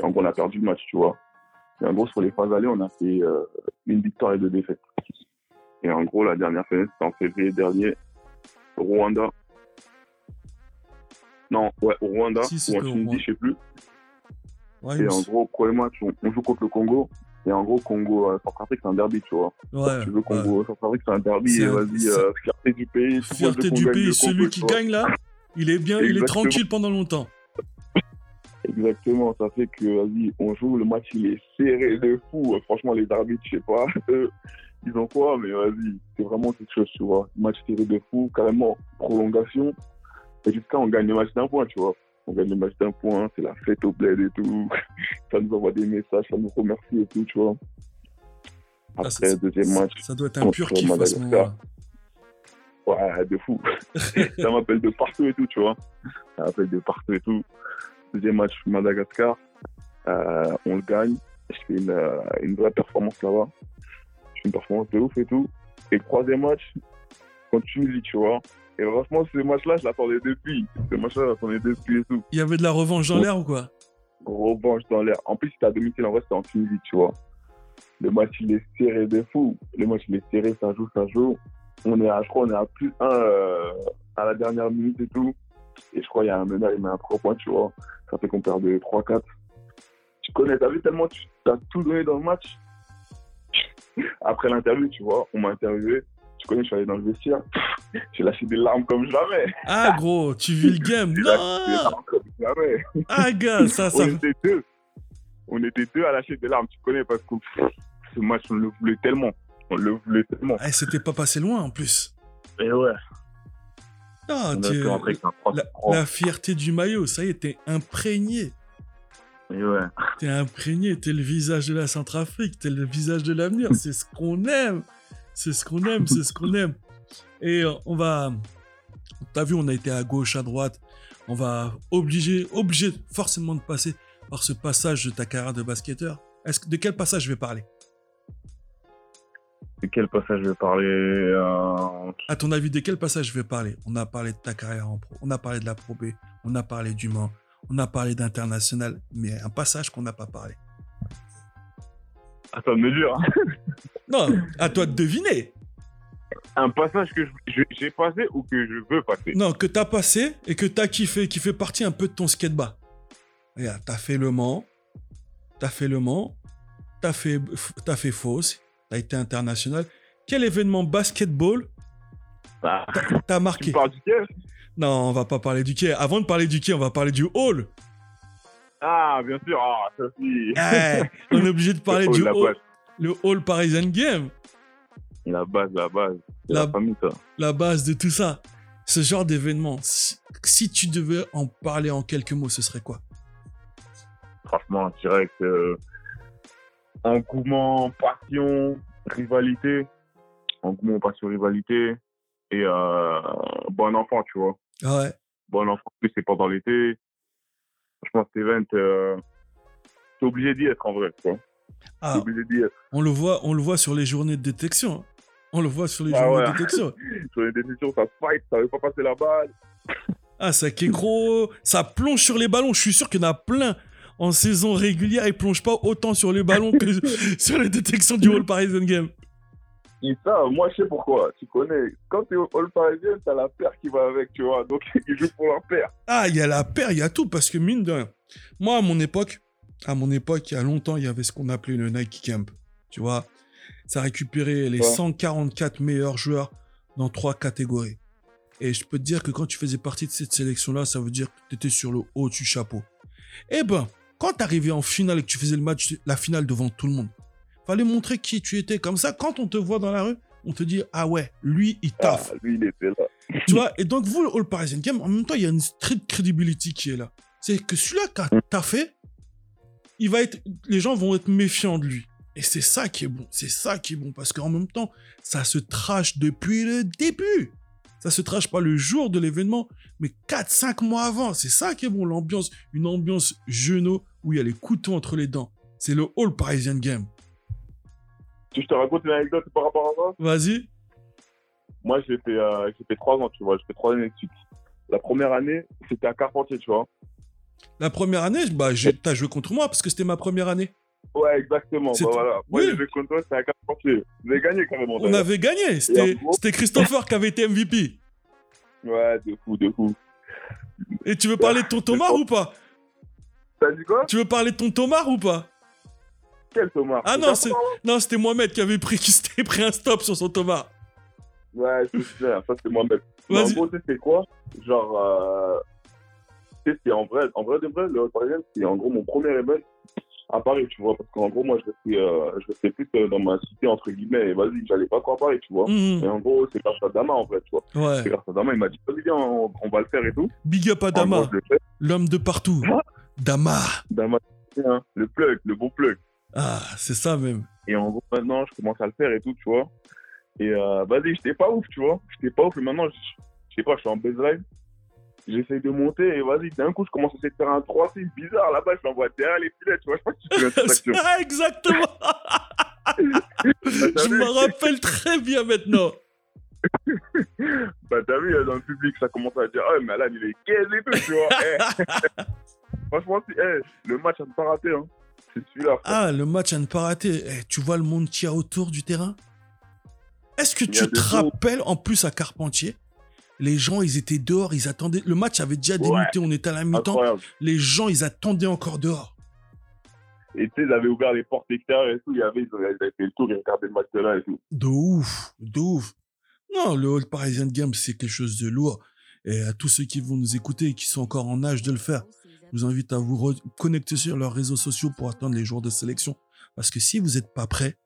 [SPEAKER 4] Gros, on a perdu le match, tu vois. Et en gros, sur les phases allées, on a fait euh, une victoire et deux défaites. Et en gros, la dernière fenêtre, c'était en février dernier, au Rwanda. Non, ouais, au Rwanda,
[SPEAKER 2] Si,
[SPEAKER 4] ou en Tunisie, je sais plus.
[SPEAKER 2] Ouais,
[SPEAKER 4] Et en gros, premier match, on, on joue contre le Congo. Et en gros, Congo, euh, Centrafrique, c'est un derby, tu vois.
[SPEAKER 2] Ouais.
[SPEAKER 4] tu veux
[SPEAKER 2] ouais.
[SPEAKER 4] Congo, Centrafrique, c'est un derby. Et vas-y, euh, fierté du pays.
[SPEAKER 2] Fierté du pays, celui qui gagne là, il est bien, il est tranquille pendant longtemps.
[SPEAKER 4] Exactement, ça fait que, vas-y, on joue, le match, il est serré de fou. Franchement, les arbitres, je sais pas, eux, [LAUGHS] ils ont quoi, mais vas-y, c'est vraiment quelque chose, tu vois. Match serré de fou, carrément, prolongation. Et jusqu'à, on gagne le match d'un point, tu vois. On gagne le match d'un point, c'est la fête au bled et tout. [LAUGHS] Ça nous envoie des messages, ça nous remercie et tout, tu vois.
[SPEAKER 2] Ah,
[SPEAKER 4] Après,
[SPEAKER 2] ça-
[SPEAKER 4] deuxième match,
[SPEAKER 2] Ça doit être un pur kiff à ce
[SPEAKER 4] Madagascar.
[SPEAKER 2] moment-là.
[SPEAKER 4] Ouais, de fou. [LAUGHS] ça m'appelle de partout et tout, tu vois. Ça m'appelle de partout et tout. Deuxième match, Madagascar. Euh, on le gagne. Je fais une, euh, une vraie performance là-bas. Je fais une performance de ouf et tout. Et le troisième match, contre Tunisie, tu vois. Et franchement, ce match-là, je l'attendais depuis. Ce match-là, je l'attendais depuis et tout.
[SPEAKER 2] Il y avait de la revanche dans l'air ou quoi?
[SPEAKER 4] Revanche dans l'air. En plus, c'était à domicile, en vrai, c'était en Tunisie, tu vois. Le match, il est serré de fou. Le match, il est serré, ça joue, ça joue. On est à, je crois, on est à plus 1 à la dernière minute et tout. Et je crois qu'il y a un meneur, il met un 3 points, tu vois. Ça fait qu'on perd de 3-4. Tu connais, t'as vu tellement, tu as tout donné dans le match. [LAUGHS] Après l'interview, tu vois, on m'a interviewé. Tu connais, je suis allé dans le vestiaire. J'ai lâché des larmes comme jamais.
[SPEAKER 2] Ah gros, tu vis le game.
[SPEAKER 4] J'ai lâché des
[SPEAKER 2] Non
[SPEAKER 4] larmes comme jamais.
[SPEAKER 2] Ah gars, ça, ça...
[SPEAKER 4] On était deux. On était deux à lâcher des larmes, tu connais, parce que pff, ce match, on le voulait tellement. On le voulait tellement.
[SPEAKER 2] Eh, c'était pas passé loin en plus.
[SPEAKER 4] Et ouais.
[SPEAKER 2] Ah,
[SPEAKER 4] On a
[SPEAKER 2] tu-
[SPEAKER 4] fait rentrer avec un 3
[SPEAKER 2] la, la fierté du maillot, ça y est, t'es imprégné.
[SPEAKER 4] Et ouais.
[SPEAKER 2] T'es imprégné, t'es le visage de la Centrafrique, t'es le visage de l'avenir. C'est ce qu'on aime. C'est ce qu'on aime, c'est ce qu'on aime. Et euh, on va. T'as vu, on a été à gauche, à droite. On va obliger, obligé forcément de passer par ce passage de ta carrière de basketteur. Est-ce que de quel passage je vais parler?
[SPEAKER 4] De quel passage je vais parler euh,
[SPEAKER 2] À ton avis, de quel passage je vais parler? On a parlé de ta carrière en pro, on a parlé de la Pro B, on a parlé du Mans, on a parlé d'international, mais un passage qu'on n'a pas parlé.
[SPEAKER 4] Attends, de me dire. hein. [LAUGHS]
[SPEAKER 2] Non, à toi de deviner.
[SPEAKER 4] Un passage que j'ai passé ou que je veux passer?
[SPEAKER 2] Non, que t'as passé et que t'as kiffé, qui fait partie un peu de ton skateba. Regarde, t'as fait Le Mans, t'as fait Le Mans, t'as fait, t'as fait Fausse, t'as été international. Quel événement basketball
[SPEAKER 4] Ah,
[SPEAKER 2] t'as
[SPEAKER 4] tu
[SPEAKER 2] marqué?
[SPEAKER 4] parles du quai?
[SPEAKER 2] Non, on va pas parler du quai. Avant de parler du quai, on va parler du hall.
[SPEAKER 4] Ah, bien sûr. Ah, ça.
[SPEAKER 2] Eh, on est obligé de [LAUGHS] parler du hall, le hall Parisian Game,
[SPEAKER 4] La base, la base.
[SPEAKER 2] La-
[SPEAKER 4] la famille, ça.
[SPEAKER 2] la base de tout ça. Ce genre d'événement, si, si tu devais en parler en quelques mots, ce serait quoi?
[SPEAKER 4] Franchement, direct. Euh, engouement, passion, rivalité. Engouement, passion, rivalité. Et euh, bon enfant, tu vois.
[SPEAKER 2] Ah Ouais.
[SPEAKER 4] Bon enfant, c'est pendant l'été. Franchement, cet event, euh, t'es obligé d'y être en vrai, tu vois.
[SPEAKER 2] Ah,
[SPEAKER 4] obligé d'y être.
[SPEAKER 2] on le voit, on le voit sur les journées de détection. On le voit sur les
[SPEAKER 4] Ah
[SPEAKER 2] journées
[SPEAKER 4] ouais.
[SPEAKER 2] de détection. [LAUGHS]
[SPEAKER 4] Sur les décisions, ça fight, ça veut pas passer la balle.
[SPEAKER 2] Ah, ça gros, ça plonge sur les ballons. Je suis sûr qu'il y en a plein en saison régulière. Ils plongent pas autant sur les ballons que [LAUGHS] sur les détections du All Parisian Game.
[SPEAKER 4] Et ça, moi, je sais pourquoi. Tu connais. Quand t'es au All Parisien, t'as la paire qui va avec, tu vois. Donc, [LAUGHS] ils jouent pour leur paire.
[SPEAKER 2] Ah, il y a la paire, il y a tout, parce que mine de rien, moi, à mon époque, à mon époque, il y a longtemps, il y avait ce qu'on appelait le Nike Camp. Tu vois, ça récupérait les
[SPEAKER 4] Ouais.
[SPEAKER 2] 144 meilleurs joueurs dans trois catégories. Et je peux te dire que quand tu faisais partie de cette sélection-là, ça veut dire que tu étais sur le haut du chapeau. Eh ben, quand tu arrivais en finale et que tu faisais le match, la finale devant tout le monde, fallait montrer qui tu étais. Comme ça, quand on te voit dans la rue, on te dit, ah ouais, lui, il
[SPEAKER 4] Ah,
[SPEAKER 2] taffe.
[SPEAKER 4] lui, il était là.
[SPEAKER 2] Tu vois, et donc vous, le All Parisian Game, en même temps, il y a une street credibility qui est là. C'est que celui-là qui a taffé, il va être, les gens vont être méfiants de lui. Et c'est ça qui est bon, c'est ça qui est bon, parce qu'en même temps, ça se trash depuis le début. Ça se trash pas le jour de l'événement, mais 4-5 mois avant. C'est ça qui est bon, l'ambiance, une ambiance genou où il y a les couteaux entre les dents. C'est le All Parisian Game.
[SPEAKER 4] Tu je te raconte une anecdote par rapport à ça?
[SPEAKER 2] Vas-y.
[SPEAKER 4] Moi, j'ai fait, euh, j'ai fait trois ans, tu vois. J'ai fait trois années de suite. La première année, c'était à Carpentier, tu vois.
[SPEAKER 2] La première année, bah, j'ai- t'as joué contre moi parce que c'était ma première année.
[SPEAKER 4] Ouais, exactement.
[SPEAKER 2] C'est-
[SPEAKER 4] Bah, voilà. Moi,
[SPEAKER 2] Oui.
[SPEAKER 4] contre toi, c'était à Carpentier. Vous avez gagné carrément.
[SPEAKER 2] On avait gagné. C'était Christopher qui avait été MVP.
[SPEAKER 4] Ouais, de fou, de fou.
[SPEAKER 2] Et tu veux parler de ton Thomas ou pas?
[SPEAKER 4] T'as dit quoi?
[SPEAKER 2] Tu veux parler de ton Thomas ou pas?
[SPEAKER 4] Quel Thomas?
[SPEAKER 2] Ah non, c'est- Non, c'était Mohamed qui avait pris, [LAUGHS] qui s'était pris un stop sur son Thomas.
[SPEAKER 4] Ouais, je sais, ça c'est moi-même. Mais en gros, c'est quoi? Genre, euh, tu sais, c'est en vrai, en vrai de vrai, le Parisien, c'est en gros mon premier événement à Paris, tu vois. Parce qu'en gros, moi, je restais, euh, je restais plus euh, dans ma cité, entre guillemets, et vas-y, j'allais pas trop à Paris, tu vois. Et en gros, c'est grâce à Dama, en vrai, tu vois.
[SPEAKER 2] Ouais.
[SPEAKER 4] C'est grâce à Dama, il m'a dit, vas-y, viens, on, on va le faire et tout.
[SPEAKER 2] Big up à Dama, l'homme de partout.
[SPEAKER 4] Ah.
[SPEAKER 2] Dama.
[SPEAKER 4] Dama, hein, le plug, le bon plug.
[SPEAKER 2] Ah, c'est ça même.
[SPEAKER 4] Et en gros, maintenant, je commence à le faire et tout, tu vois. Et euh, vas-y, j'étais pas ouf, tu vois. J'étais pas ouf, et maintenant, je sais pas, je suis en baseline. J'essaye de monter, et vas-y, d'un coup, je commence à essayer de faire un 3-6 bizarre là-bas, je l'envoie derrière les filets, tu vois. Je pas si tu action.
[SPEAKER 2] Ah, [LAUGHS] exactement. [LAUGHS] Je me rappelle très bien maintenant. [LAUGHS]
[SPEAKER 4] Bah, t'as vu, dans le public, ça commence à dire, ah, mais Alan, il est gaze et tout, tu vois. Eh. Franchement, si, eh, le match, à ne pas rater, hein. C'est celui-là.
[SPEAKER 2] Ah, le match à ne pas rater. Eh, tu vois le monde qu'il y a autour du terrain? Est-ce que tu te rappelles, en plus à Carpentier, les gens, ils étaient dehors, ils attendaient. Le match avait déjà
[SPEAKER 4] Ouais.
[SPEAKER 2] débuté, on était à la mi-temps. Les gens, ils attendaient encore dehors.
[SPEAKER 4] Et tu sais, ils avaient ouvert les portes extérieures et tout, il y avait, ils avaient ils avaient fait le tour, ils regardaient le match de là et tout.
[SPEAKER 2] De ouf, de ouf. Non, le All Parisian Game, c'est quelque chose de lourd. Et à tous ceux qui vont nous écouter et qui sont encore en âge de le faire, je vous invite à vous connecter sur leurs réseaux sociaux pour attendre les jours de sélection. Parce que si vous n'êtes pas prêt,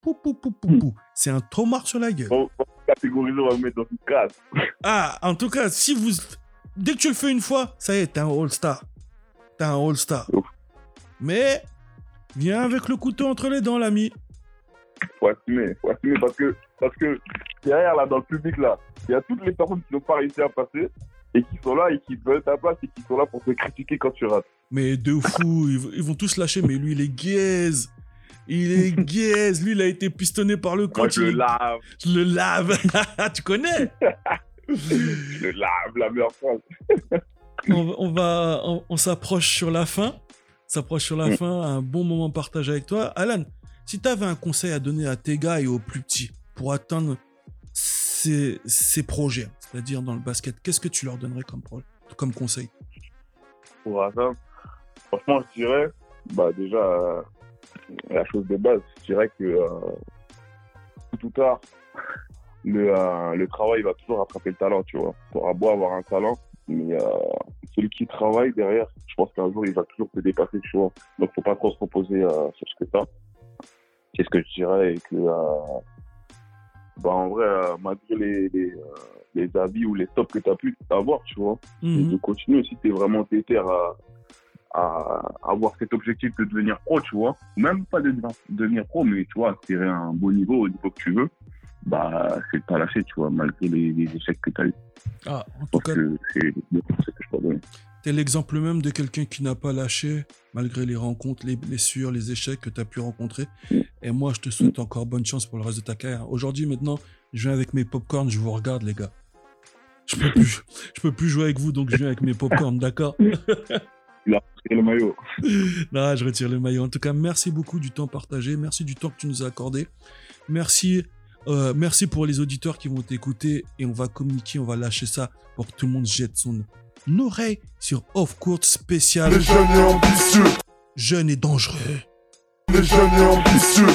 [SPEAKER 2] pou, pou, pou, pou, pou, c'est un tomard sur la gueule.
[SPEAKER 4] Bon, catégoriser, on va le mettre dans une case. [LAUGHS]
[SPEAKER 2] Ah, en tout cas, si vous. Dès que tu le fais une fois, ça y est, t'es un All-Star. T'es un All-Star. Mais, viens avec le couteau entre les dents, l'ami.
[SPEAKER 4] faut assumer, faut assumer parce que, parce que derrière, là, dans le public, là, il y a toutes les personnes qui n'ont pas réussi à passer et qui sont là et qui veulent ta place et qui sont là pour te critiquer quand tu rates.
[SPEAKER 2] Mais de fou, ils, ils vont tous lâcher, mais lui, il est gaze. Il est [LAUGHS] gaze. Lui, il a été pistonné par le
[SPEAKER 4] Moi,
[SPEAKER 2] coach.
[SPEAKER 4] je le lave,
[SPEAKER 2] je le lave. [LAUGHS] tu connais? [LAUGHS]
[SPEAKER 4] Je le lave, la meilleure phrase.
[SPEAKER 2] on, on va, on, on s'approche sur la fin. S'approche sur la
[SPEAKER 4] Mm.
[SPEAKER 2] fin. Un bon moment partagé avec toi. Alan, si tu avais un conseil à donner à tes gars et aux plus petits pour atteindre ces, ces projets, c'est-à-dire dans le basket, qu'est-ce que tu leur donnerais comme, comme conseil?
[SPEAKER 4] Pour ça, franchement, je dirais, bah, déjà, euh, la chose de base, je dirais que euh, ou tard, [LAUGHS] le, euh, le travail va toujours rattraper le talent, tu vois. Tu auras beau avoir un talent, mais euh, celui qui travaille derrière, je pense qu'un jour, il va toujours te dépasser, tu vois. Donc, faut pas trop se reposer euh, sur ce que t'as. C'est ce que je dirais et que, bah, en vrai, malgré les, les, les avis ou les stops que tu as pu avoir, tu vois, et
[SPEAKER 2] Mhm.
[SPEAKER 4] de continuer si tu es vraiment déter à, à avoir cet objectif de devenir pro, tu vois. Même pas de devenir, pro, mais tu vois, attirer un bon niveau, au niveau que tu veux, bah, c'est de pas lâcher, tu vois, malgré les, les échecs que tu as eu.
[SPEAKER 2] Ah, en tout cas,
[SPEAKER 4] c'est le conseil que je peux donner.
[SPEAKER 2] T'es l'exemple même de quelqu'un qui n'a pas lâché malgré les rencontres, les blessures, les échecs que tu as pu rencontrer. Et moi, je te souhaite encore bonne chance pour le reste de ta carrière. Aujourd'hui, maintenant, je viens avec mes popcorn, je vous regarde, les gars. Je peux plus, je peux plus jouer avec vous, donc je viens avec mes popcorn, d'accord? [LAUGHS]
[SPEAKER 4] Et le maillot. [LAUGHS]
[SPEAKER 2] Non, je retire le maillot. En tout cas, merci beaucoup du temps partagé. Merci du temps que tu nous as accordé. Merci, euh, merci pour les auditeurs qui vont t'écouter et on va communiquer, on va lâcher ça pour que tout le monde jette son oreille sur Off Court spécial
[SPEAKER 3] Les jeunes et ambitieux,
[SPEAKER 2] jeune et dangereux.
[SPEAKER 3] les jeunes et ambitieux,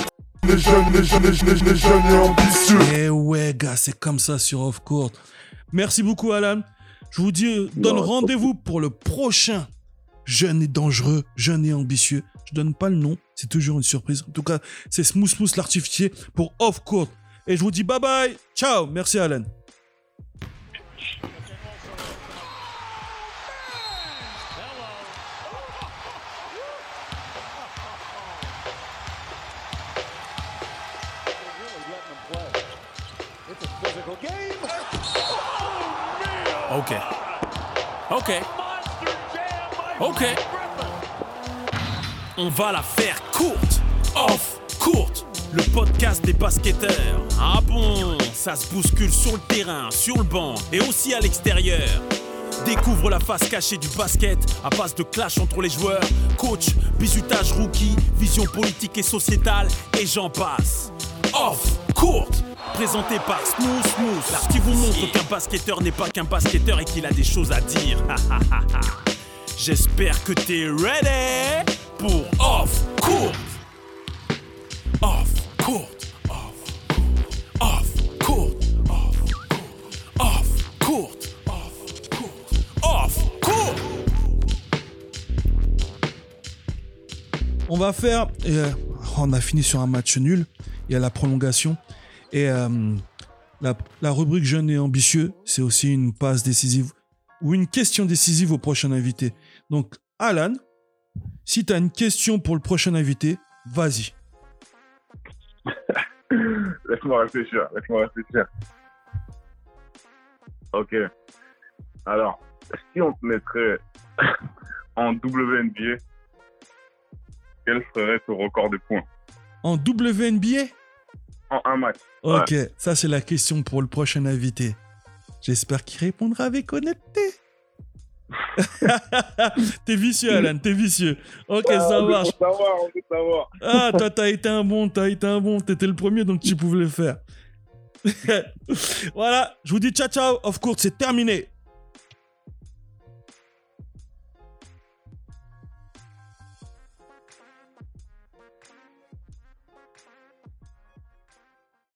[SPEAKER 3] les jeunes, les jeunes, les jeunes, les jeunes et ambitieux.
[SPEAKER 2] Eh ouais, gars, c'est comme ça sur Off Court. Merci beaucoup, Alan. Je vous dis, donne rendez-vous pour le prochain jeune et dangereux, jeune et ambitieux. Je donne pas le nom, c'est toujours une surprise. En tout cas, c'est Smooth Smooth l'artificier pour Off Court. Et je vous dis bye bye, ciao, merci Alan.
[SPEAKER 1] Ok. Ok. Ok. On va la faire courte. Off, courte. Le podcast des basketteurs. Ah bon, ça se bouscule sur le terrain, sur le banc et aussi à l'extérieur. Découvre la face cachée du basket à base de clash entre les joueurs, coach, bisutage rookie, vision politique et sociétale et j'en passe. Off, courte, présenté par Smooth Smooth, qui vous montre qu'un basketteur n'est pas qu'un basketteur et qu'il a des choses à dire. [LAUGHS] J'espère que t'es ready pour Off, court, off, off, court, off, off, court, off, court, off, court.
[SPEAKER 2] On va faire. euh, on a fini sur un match nul. Il y a la prolongation. Et euh, la rubrique jeune et ambitieux, c'est aussi une passe décisive ou une question décisive au prochain invité. Donc, Alan, si tu as une question pour le prochain invité, vas-y. [LAUGHS]
[SPEAKER 4] Laisse-moi réfléchir, laisse-moi réfléchir. Ok. Alors, si on te mettrait [LAUGHS] en WNBA, quel serait ton record de points?
[SPEAKER 2] En WNBA
[SPEAKER 4] en un match
[SPEAKER 2] Ok, ça c'est la question pour le prochain invité. J'espère qu'il répondra avec honnêteté. [LAUGHS] t'es vicieux, Alan, t'es vicieux. Ok, ça
[SPEAKER 4] on
[SPEAKER 2] marche.
[SPEAKER 4] veut savoir, on veut savoir.
[SPEAKER 2] Ah, toi, t'as été un bon, t'as été un bon, t'étais le premier, donc tu pouvais le faire. [LAUGHS] voilà, je vous dis ciao ciao, of course, c'est terminé.